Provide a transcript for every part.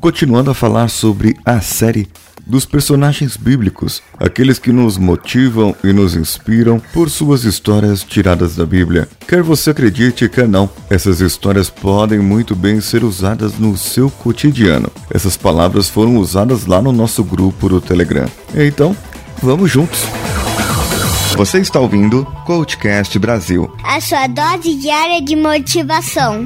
continuando a falar sobre a série dos personagens bíblicos, aqueles que nos motivam e nos inspiram por suas histórias tiradas da Bíblia. Quer você acredite, quer não, essas histórias podem muito bem ser usadas no seu cotidiano. Essas palavras foram usadas lá no nosso grupo do Telegram. Então, vamos juntos! Você está ouvindo Coachcast Brasil a sua dose diária de motivação.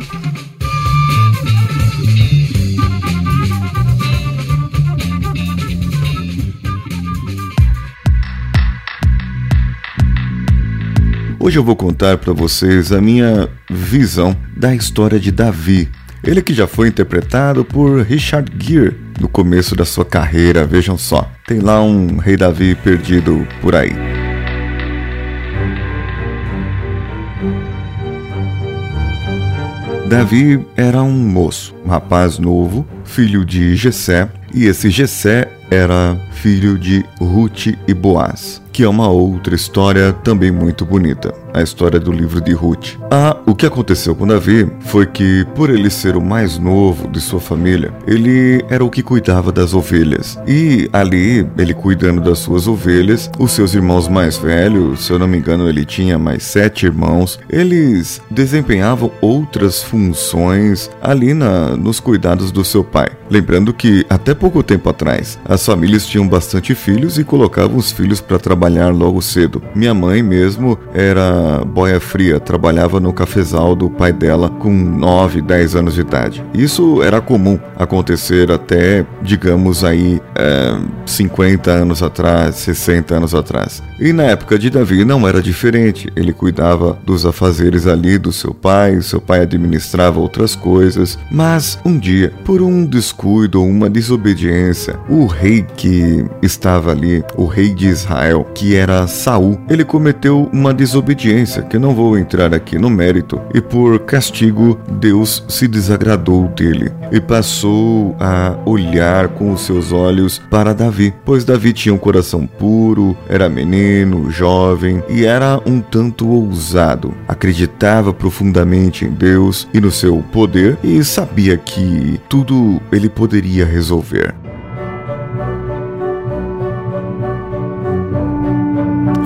Hoje eu vou contar para vocês a minha visão da história de Davi. Ele que já foi interpretado por Richard Gere no começo da sua carreira, vejam só. Tem lá um rei Davi perdido por aí. Davi era um moço, um rapaz novo, filho de Jessé, e esse Jessé era filho de Ruth e Boaz que é uma outra história também muito bonita, a história do livro de Ruth. Ah, o que aconteceu com Davi foi que, por ele ser o mais novo de sua família, ele era o que cuidava das ovelhas. E ali, ele cuidando das suas ovelhas, os seus irmãos mais velhos, se eu não me engano, ele tinha mais sete irmãos, eles desempenhavam outras funções ali na, nos cuidados do seu pai. Lembrando que, até pouco tempo atrás, as famílias tinham bastante filhos e colocavam os filhos para trabalhar logo cedo. Minha mãe mesmo era boia fria, trabalhava no cafezal do pai dela com 9, 10 anos de idade. Isso era comum acontecer até, digamos aí, é, 50 anos atrás, 60 anos atrás. E na época de Davi não era diferente. Ele cuidava dos afazeres ali do seu pai, seu pai administrava outras coisas. Mas um dia, por um descuido ou uma desobediência, o rei que estava ali, o rei de Israel, que era Saul, ele cometeu uma desobediência, que não vou entrar aqui no mérito, e por castigo Deus se desagradou dele e passou a olhar com os seus olhos para Davi, pois Davi tinha um coração puro, era menino, jovem e era um tanto ousado. Acreditava profundamente em Deus e no seu poder e sabia que tudo ele poderia resolver.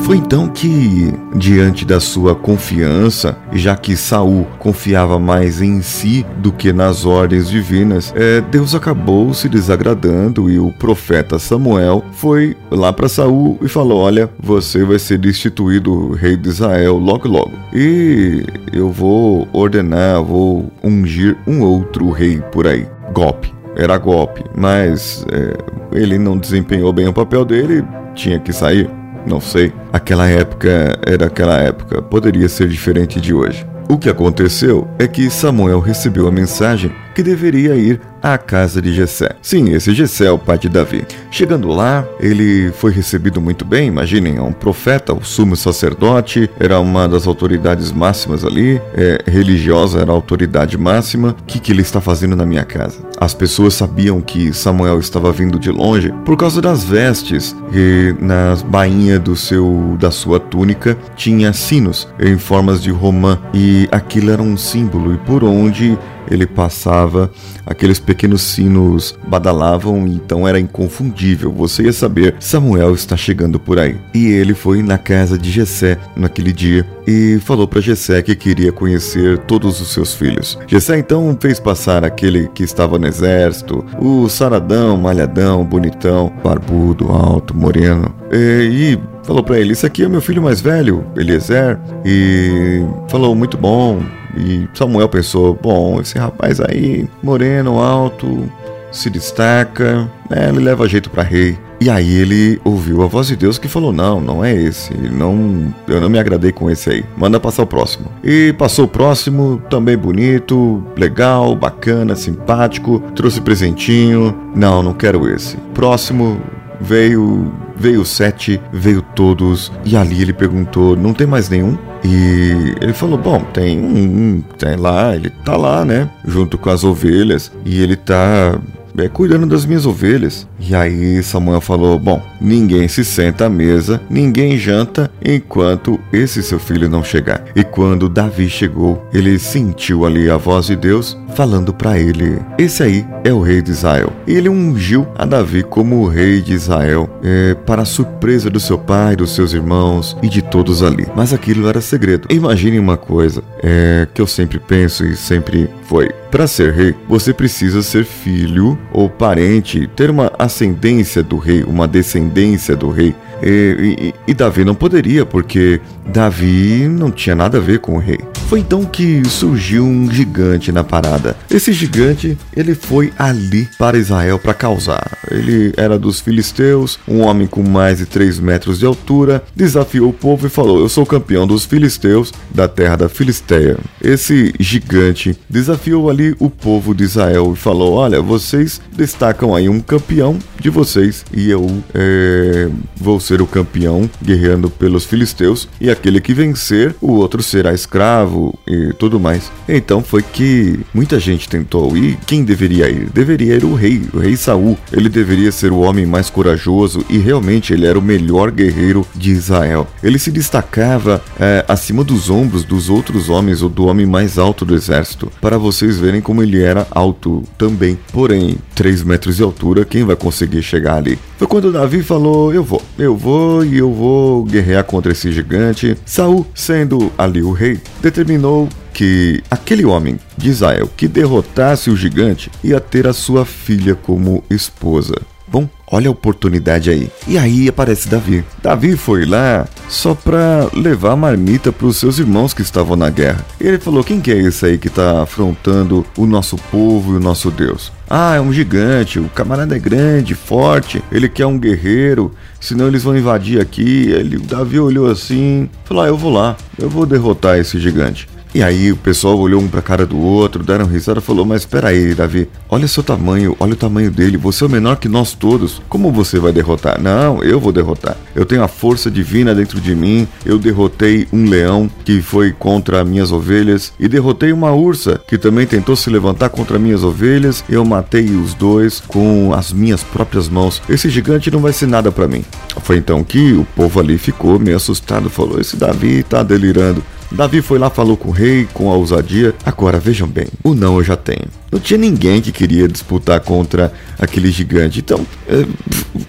Foi então que, diante da sua confiança, já que Saul confiava mais em si do que nas ordens divinas, é, Deus acabou se desagradando e o profeta Samuel foi lá para Saul e falou: Olha, você vai ser destituído rei de Israel logo logo. E eu vou ordenar, vou ungir um outro rei por aí. Golpe. Era golpe, mas é, ele não desempenhou bem o papel dele, tinha que sair. Não sei. Aquela época era aquela época, poderia ser diferente de hoje. O que aconteceu é que Samuel recebeu a mensagem que deveria ir à casa de Jessé. Sim, esse Jessé é o pai de Davi. Chegando lá, ele foi recebido muito bem. Imaginem, é um profeta, o sumo sacerdote, era uma das autoridades máximas ali, é, religiosa era a autoridade máxima. O que, que ele está fazendo na minha casa? As pessoas sabiam que Samuel estava vindo de longe por causa das vestes e na bainha do seu da sua túnica tinha sinos em formas de romã e aquilo era um símbolo e por onde ele passava, aqueles pequenos sinos badalavam, então era inconfundível. Você ia saber, Samuel está chegando por aí. E ele foi na casa de Jessé naquele dia e falou para Jessé que queria conhecer todos os seus filhos. Jessé então fez passar aquele que estava no exército, o saradão, malhadão, bonitão, barbudo, alto, moreno, e, e falou para ele: "Isso aqui é meu filho mais velho, Eliezer", e falou: "Muito bom, e Samuel pensou: bom, esse rapaz aí, moreno, alto, se destaca, né, ele leva jeito para rei. E aí ele ouviu a voz de Deus que falou: Não, não é esse. Não, eu não me agradei com esse aí. Manda passar o próximo. E passou o próximo, também bonito, legal, bacana, simpático. Trouxe presentinho. Não, não quero esse. Próximo veio, veio sete, veio todos. E ali ele perguntou: Não tem mais nenhum? E ele falou: Bom, tem um, tem lá, ele tá lá, né? Junto com as ovelhas. E ele tá é, cuidando das minhas ovelhas. E aí Samuel falou: Bom, ninguém se senta à mesa, ninguém janta enquanto esse seu filho não chegar. E quando Davi chegou, ele sentiu ali a voz de Deus falando para ele: Esse aí é o rei de Israel. E ele ungiu a Davi como o rei de Israel, é, para a surpresa do seu pai, dos seus irmãos e de todos ali. Mas aquilo era segredo. Imagine uma coisa é, que eu sempre penso e sempre foi. Para ser rei, você precisa ser filho ou parente, ter uma ascendência do rei, uma descendência do rei. E, e, e, Davi não poderia, porque Davi não tinha nada a ver com o rei. Foi então que surgiu um gigante na parada. Esse gigante, ele foi ali para Israel para causar. Ele era dos filisteus, um homem com mais de 3 metros de altura, desafiou o povo e falou: Eu sou campeão dos filisteus da terra da Filisteia. Esse gigante desafiou ali o povo de Israel e falou: Olha, vocês destacam aí um campeão de vocês e eu é, vou ser o campeão guerreando pelos filisteus e aquele que vencer, o outro será escravo e tudo mais. Então foi que muita gente tentou ir. Quem deveria ir? Deveria ir o rei, o rei Saul. Ele deveria ser o homem mais corajoso e realmente ele era o melhor guerreiro de Israel. Ele se destacava é, acima dos ombros dos outros homens ou do homem mais alto do exército. Para vocês verem como ele era alto também. Porém, 3 metros de altura, quem vai conseguir chegar ali? Foi quando Davi falou: Eu vou, eu vou e eu vou guerrear contra esse gigante. Saul, sendo ali o rei, determinou que aquele homem de Israel que derrotasse o gigante ia ter a sua filha como esposa. Bom, olha a oportunidade aí. E aí aparece Davi. Davi foi lá só pra levar a marmita pros seus irmãos que estavam na guerra. E ele falou: Quem que é esse aí que tá afrontando o nosso povo e o nosso Deus? Ah, é um gigante, o camarada é grande, forte, ele quer um guerreiro, senão eles vão invadir aqui. Ele, o Davi olhou assim, falou: ah, eu vou lá, eu vou derrotar esse gigante. E aí o pessoal olhou um pra cara do outro, deram risada e falou: Mas espera aí, Davi, olha seu tamanho, olha o tamanho dele, você é o menor que nós todos. Como você vai derrotar? Não, eu vou derrotar. Eu tenho a força divina dentro de mim. Eu derrotei um leão que foi contra minhas ovelhas e derrotei uma ursa que também tentou se levantar contra minhas ovelhas. Eu matei os dois com as minhas próprias mãos. Esse gigante não vai ser nada para mim. Foi então que o povo ali ficou meio assustado, falou: Esse Davi tá delirando. Davi foi lá, falou com o rei, com a ousadia. Agora vejam bem, o não eu já tenho. Não tinha ninguém que queria disputar contra aquele gigante. Então, é,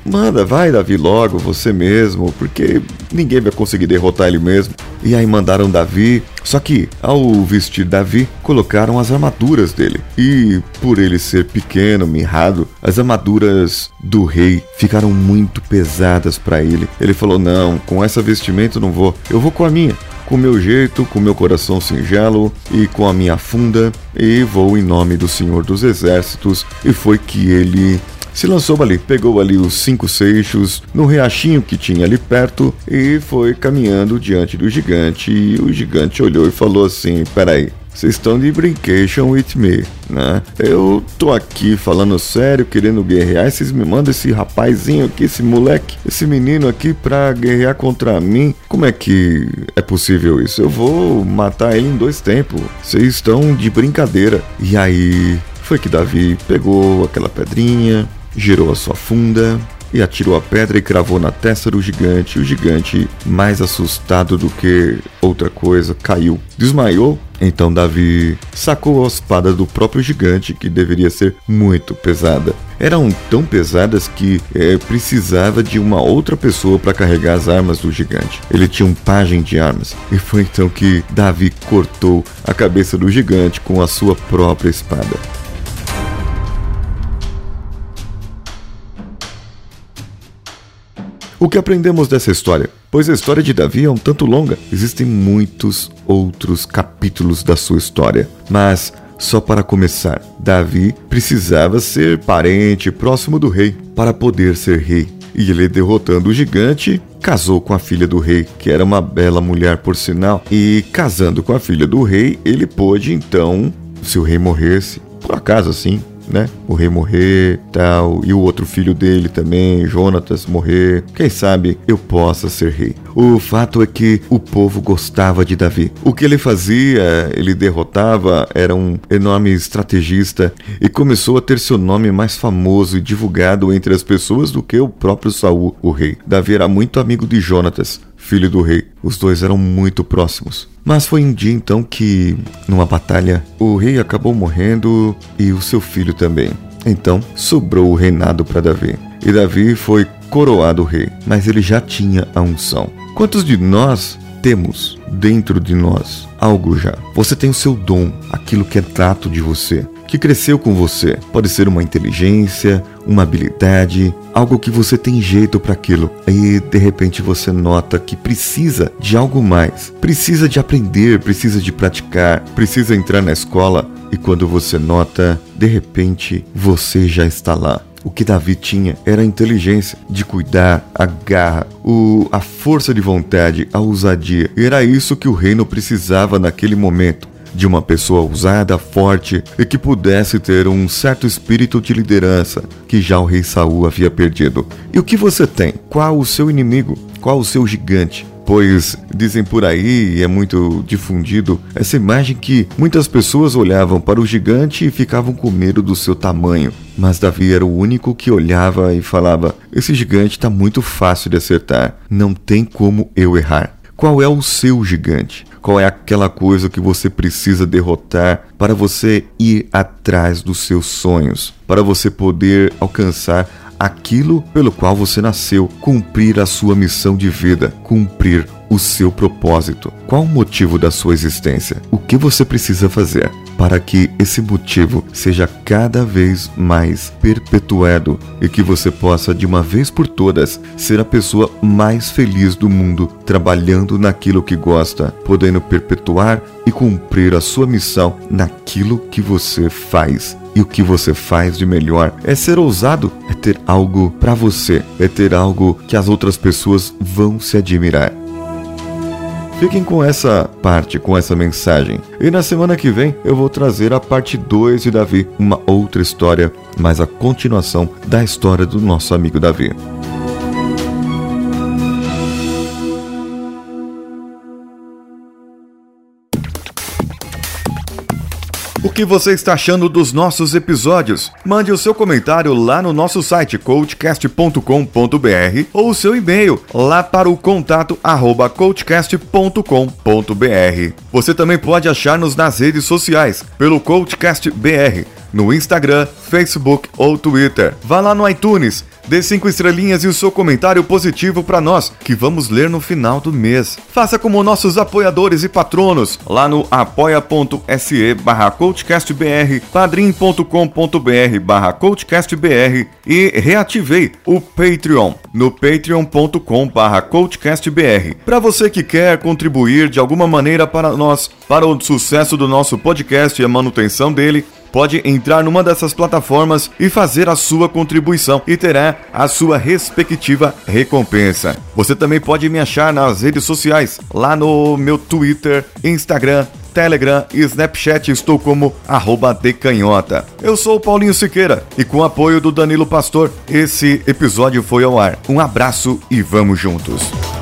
manda, vai, Davi, logo, você mesmo, porque ninguém vai conseguir derrotar ele mesmo. E aí mandaram Davi. Só que, ao vestir Davi, colocaram as armaduras dele. E por ele ser pequeno, mirrado, as armaduras do rei ficaram muito pesadas para ele. Ele falou: Não, com essa vestimenta não vou, eu vou com a minha com meu jeito, com meu coração singelo e com a minha funda, e vou em nome do Senhor dos Exércitos. E foi que ele se lançou ali, pegou ali os cinco seixos no riachinho que tinha ali perto e foi caminhando diante do gigante. E o gigante olhou e falou assim: Peraí, vocês estão de brincation with me, né? Eu tô aqui falando sério, querendo guerrear, vocês me mandam esse rapazinho aqui, esse moleque, esse menino aqui pra guerrear contra mim. Como é que é possível isso? Eu vou matar ele em dois tempos. Vocês estão de brincadeira. E aí foi que Davi pegou aquela pedrinha, girou a sua funda, e atirou a pedra e cravou na testa do gigante. O gigante, mais assustado do que outra coisa, caiu. Desmaiou. Então Davi sacou a espada do próprio gigante, que deveria ser muito pesada. Eram tão pesadas que é, precisava de uma outra pessoa para carregar as armas do gigante. Ele tinha um pajem de armas. E foi então que Davi cortou a cabeça do gigante com a sua própria espada. O que aprendemos dessa história? Pois a história de Davi é um tanto longa, existem muitos outros capítulos da sua história. Mas, só para começar, Davi precisava ser parente próximo do rei para poder ser rei. E ele, derrotando o gigante, casou com a filha do rei, que era uma bela mulher por sinal. E casando com a filha do rei, ele pôde então, se o rei morresse, por acaso assim, né? O rei morrer, tal, e o outro filho dele também, Jonatas, morrer. Quem sabe eu possa ser rei. O fato é que o povo gostava de Davi. O que ele fazia, ele derrotava, era um enorme estrategista e começou a ter seu nome mais famoso e divulgado entre as pessoas do que o próprio Saul, o rei. Davi era muito amigo de Jonatas, filho do rei. Os dois eram muito próximos. Mas foi um dia então que, numa batalha, o rei acabou morrendo e o seu filho também. Então sobrou o reinado para Davi. E Davi foi coroado rei, mas ele já tinha a unção. Quantos de nós temos dentro de nós algo já? Você tem o seu dom, aquilo que é trato de você, que cresceu com você. Pode ser uma inteligência, uma habilidade, algo que você tem jeito para aquilo. E de repente você nota que precisa de algo mais, precisa de aprender, precisa de praticar, precisa entrar na escola. E quando você nota, de repente você já está lá. O que Davi tinha era a inteligência de cuidar, a garra, o, a força de vontade, a ousadia. Era isso que o reino precisava naquele momento. De uma pessoa ousada, forte e que pudesse ter um certo espírito de liderança que já o rei Saul havia perdido. E o que você tem? Qual o seu inimigo? Qual o seu gigante? pois dizem por aí, e é muito difundido, essa imagem que muitas pessoas olhavam para o gigante e ficavam com medo do seu tamanho. Mas Davi era o único que olhava e falava: Esse gigante está muito fácil de acertar, não tem como eu errar. Qual é o seu gigante? Qual é aquela coisa que você precisa derrotar para você ir atrás dos seus sonhos, para você poder alcançar aquilo pelo qual você nasceu, cumprir a sua missão de vida, cumprir o seu propósito. Qual o motivo da sua existência? O que você precisa fazer para que esse motivo seja cada vez mais perpetuado e que você possa, de uma vez por todas, ser a pessoa mais feliz do mundo, trabalhando naquilo que gosta, podendo perpetuar e cumprir a sua missão naquilo que você faz e o que você faz de melhor é ser ousado, é ter algo para você, é ter algo que as outras pessoas vão se admirar. Fiquem com essa parte, com essa mensagem. E na semana que vem eu vou trazer a parte 2 de Davi, uma outra história, mas a continuação da história do nosso amigo Davi. Que você está achando dos nossos episódios? Mande o seu comentário lá no nosso site coachcast.com.br ou o seu e-mail lá para o contato arroba coachcast.com.br. Você também pode achar-nos nas redes sociais pelo CoachCastBR no Instagram, Facebook ou Twitter. Vá lá no iTunes Dê cinco estrelinhas e o seu comentário positivo para nós, que vamos ler no final do mês. Faça como nossos apoiadores e patronos, lá no apoia.se barra coachcastbr, padrim.com.br barra coachcastbr e reativei o Patreon no patreon.com barra coachcastbr. Para você que quer contribuir de alguma maneira para nós, para o sucesso do nosso podcast e a manutenção dele, pode entrar numa dessas plataformas e fazer a sua contribuição e terá a sua respectiva recompensa. Você também pode me achar nas redes sociais, lá no meu Twitter, Instagram, Telegram e Snapchat estou como arroba decanhota. Eu sou o Paulinho Siqueira e com o apoio do Danilo Pastor, esse episódio foi ao ar. Um abraço e vamos juntos!